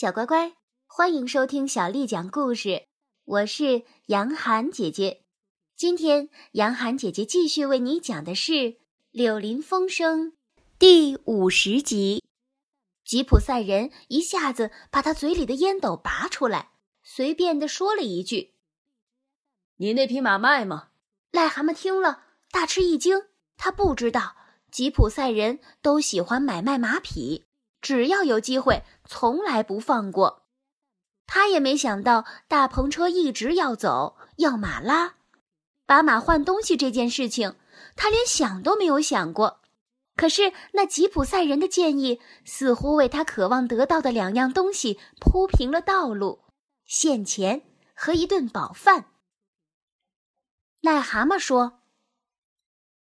小乖乖，欢迎收听小丽讲故事。我是杨涵姐姐。今天，杨涵姐姐继续为你讲的是《柳林风声》第五十集。吉普赛人一下子把他嘴里的烟斗拔出来，随便的说了一句：“你那匹马卖吗？”癞蛤蟆听了，大吃一惊。他不知道吉普赛人都喜欢买卖马匹。只要有机会，从来不放过。他也没想到大篷车一直要走，要马拉，把马换东西这件事情，他连想都没有想过。可是那吉普赛人的建议，似乎为他渴望得到的两样东西铺平了道路：现钱和一顿饱饭。癞蛤蟆说：“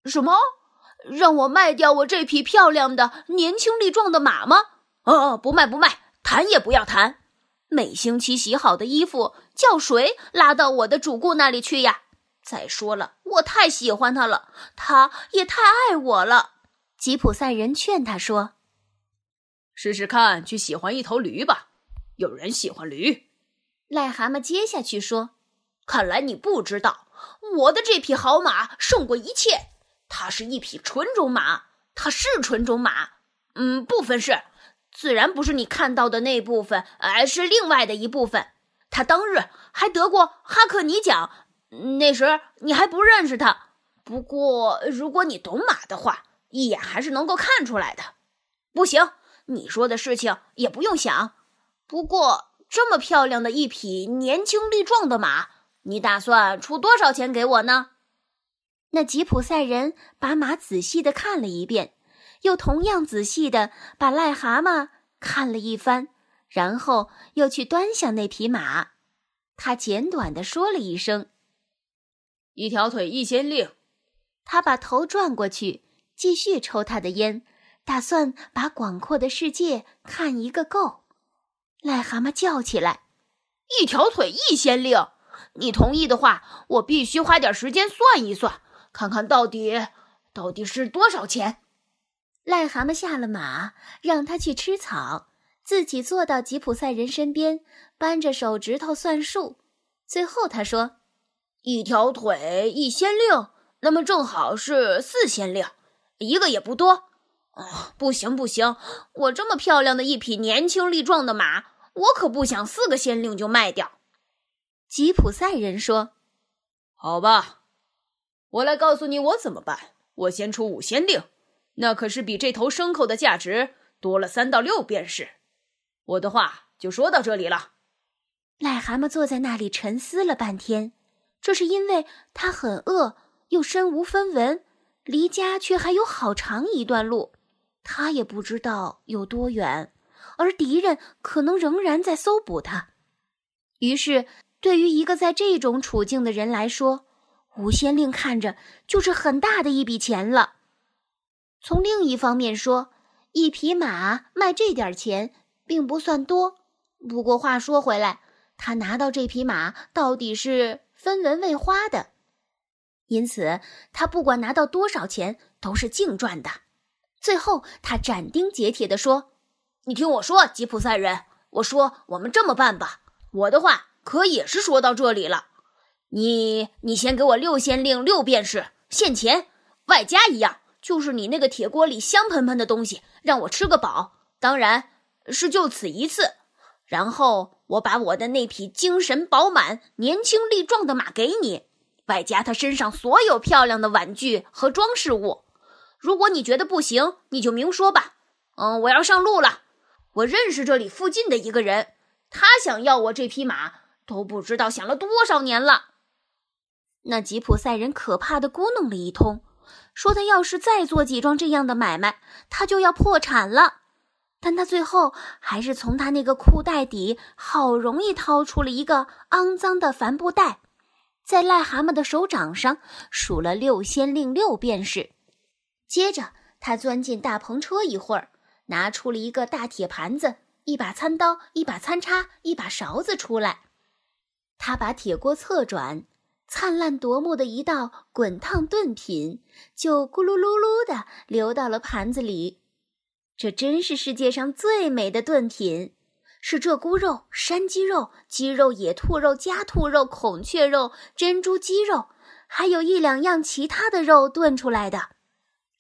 什么？”让我卖掉我这匹漂亮的、年轻力壮的马吗？哦，不卖不卖，谈也不要谈。每星期洗好的衣服，叫谁拉到我的主顾那里去呀？再说了，我太喜欢他了，他也太爱我了。吉普赛人劝他说：“试试看，去喜欢一头驴吧。有人喜欢驴。”癞蛤蟆接下去说：“看来你不知道，我的这匹好马胜过一切。”它是一匹纯种马，它是纯种马，嗯，部分是，自然不是你看到的那部分，而是另外的一部分。它当日还得过哈克尼奖，那时你还不认识它。不过，如果你懂马的话，一眼还是能够看出来的。不行，你说的事情也不用想。不过，这么漂亮的一匹年轻力壮的马，你打算出多少钱给我呢？那吉普赛人把马仔细的看了一遍，又同样仔细的把癞蛤蟆看了一番，然后又去端详那匹马。他简短的说了一声：“一条腿一先令。”他把头转过去，继续抽他的烟，打算把广阔的世界看一个够。癞蛤蟆叫起来：“一条腿一先令！你同意的话，我必须花点时间算一算。”看看到底到底是多少钱？癞蛤蟆下了马，让他去吃草，自己坐到吉普赛人身边，扳着手指头算数。最后他说：“一条腿一先令，那么正好是四先令，一个也不多。”哦，不行不行，我这么漂亮的一匹年轻力壮的马，我可不想四个先令就卖掉。吉普赛人说：“好吧。”我来告诉你，我怎么办？我先出五仙令，那可是比这头牲口的价值多了三到六便是。我的话就说到这里了。癞蛤蟆坐在那里沉思了半天，这是因为他很饿，又身无分文，离家却还有好长一段路，他也不知道有多远，而敌人可能仍然在搜捕他。于是，对于一个在这种处境的人来说，五仙令看着就是很大的一笔钱了。从另一方面说，一匹马卖这点钱并不算多。不过话说回来，他拿到这匹马到底是分文未花的，因此他不管拿到多少钱都是净赚的。最后，他斩钉截铁地说：“你听我说，吉普赛人，我说我们这么办吧，我的话可也是说到这里了。”你你先给我六先令六便士现钱，外加一样，就是你那个铁锅里香喷喷的东西，让我吃个饱。当然是就此一次。然后我把我的那匹精神饱满、年轻力壮的马给你，外加他身上所有漂亮的玩具和装饰物。如果你觉得不行，你就明说吧。嗯，我要上路了。我认识这里附近的一个人，他想要我这匹马，都不知道想了多少年了。那吉普赛人可怕的咕哝了一通，说：“他要是再做几桩这样的买卖，他就要破产了。”但他最后还是从他那个裤袋底好容易掏出了一个肮脏的帆布袋，在癞蛤蟆的手掌上数了六先令六便士。接着，他钻进大篷车一会儿，拿出了一个大铁盘子、一把餐刀、一把餐叉、一把勺子出来。他把铁锅侧转。灿烂夺目的一道滚烫炖品，就咕噜噜噜的流到了盘子里。这真是世界上最美的炖品，是鹧鸪肉、山鸡肉、鸡肉、野兔肉、家兔肉、孔雀肉、珍珠鸡肉，还有一两样其他的肉炖出来的。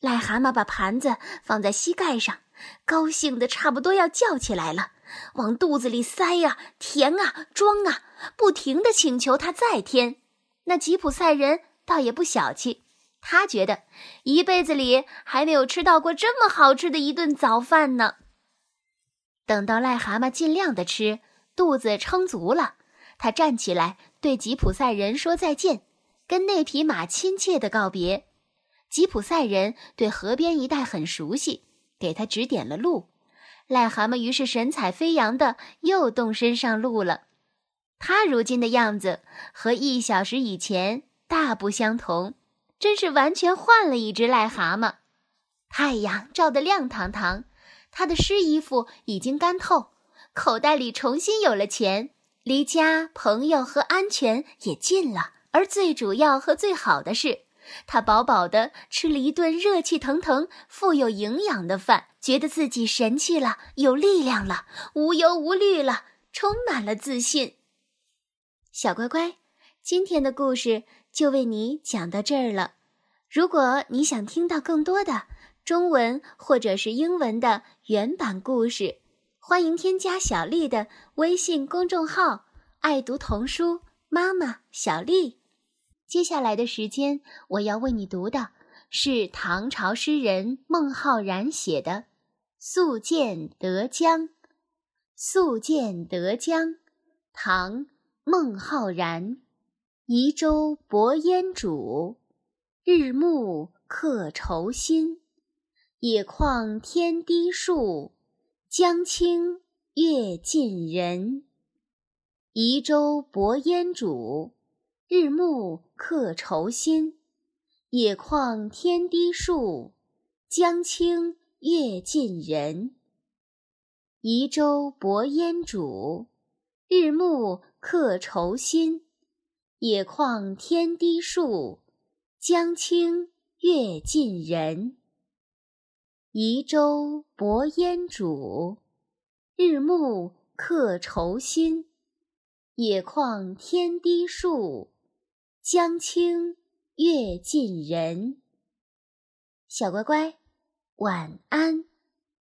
癞蛤蟆把盘子放在膝盖上，高兴的差不多要叫起来了，往肚子里塞呀、填啊、装啊，不停的请求他再添。那吉普赛人倒也不小气，他觉得一辈子里还没有吃到过这么好吃的一顿早饭呢。等到癞蛤蟆尽量的吃，肚子撑足了，他站起来对吉普赛人说再见，跟那匹马亲切的告别。吉普赛人对河边一带很熟悉，给他指点了路。癞蛤蟆于是神采飞扬的又动身上路了。他如今的样子和一小时以前大不相同，真是完全换了一只癞蛤蟆。太阳照得亮堂堂。他的湿衣服已经干透，口袋里重新有了钱，离家、朋友和安全也近了。而最主要和最好的是，他饱饱的吃了一顿热气腾腾、富有营养的饭，觉得自己神气了，有力量了，无忧无虑了，充满了自信。小乖乖，今天的故事就为你讲到这儿了。如果你想听到更多的，中文或者是英文的原版故事，欢迎添加小丽的微信公众号“爱读童书妈妈小丽”。接下来的时间，我要为你读的是唐朝诗人孟浩然写的《宿建德江》。《宿建德江》，唐·孟浩然。移舟泊烟渚，日暮客愁新。野旷天低树，江清月近人。移舟泊烟渚，日暮客愁新。野旷天低树，江清月近人。移舟泊烟渚，日暮客愁新。野旷天低树，江清月近人。移舟泊烟渚，日暮客愁新。野旷天低树，江清月近人。小乖乖，晚安。